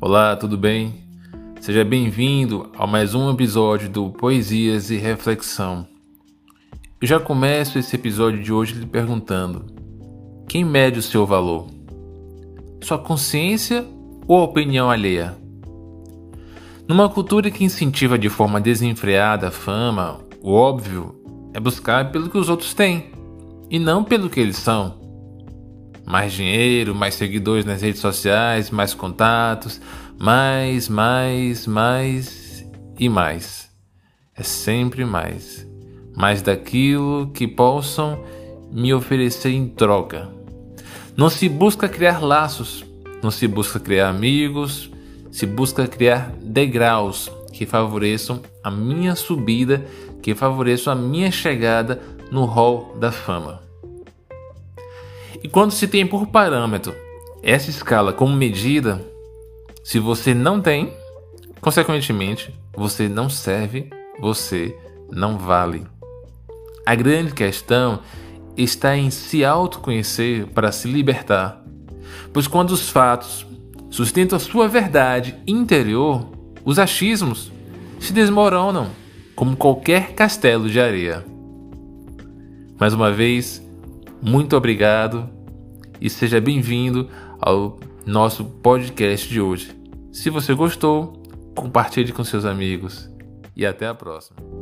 Olá, tudo bem? Seja bem-vindo a mais um episódio do Poesias e Reflexão. Eu já começo esse episódio de hoje lhe perguntando: quem mede o seu valor? Sua consciência ou a opinião alheia? Numa cultura que incentiva de forma desenfreada a fama, o óbvio é buscar pelo que os outros têm e não pelo que eles são. Mais dinheiro, mais seguidores nas redes sociais, mais contatos, mais, mais, mais e mais. É sempre mais. Mais daquilo que possam me oferecer em troca. Não se busca criar laços, não se busca criar amigos, se busca criar degraus que favoreçam a minha subida, que favoreçam a minha chegada no hall da fama. E quando se tem por parâmetro essa escala como medida, se você não tem, consequentemente, você não serve, você não vale. A grande questão está em se autoconhecer para se libertar. Pois quando os fatos sustentam a sua verdade interior, os achismos se desmoronam como qualquer castelo de areia. Mais uma vez, muito obrigado e seja bem-vindo ao nosso podcast de hoje. Se você gostou, compartilhe com seus amigos e até a próxima.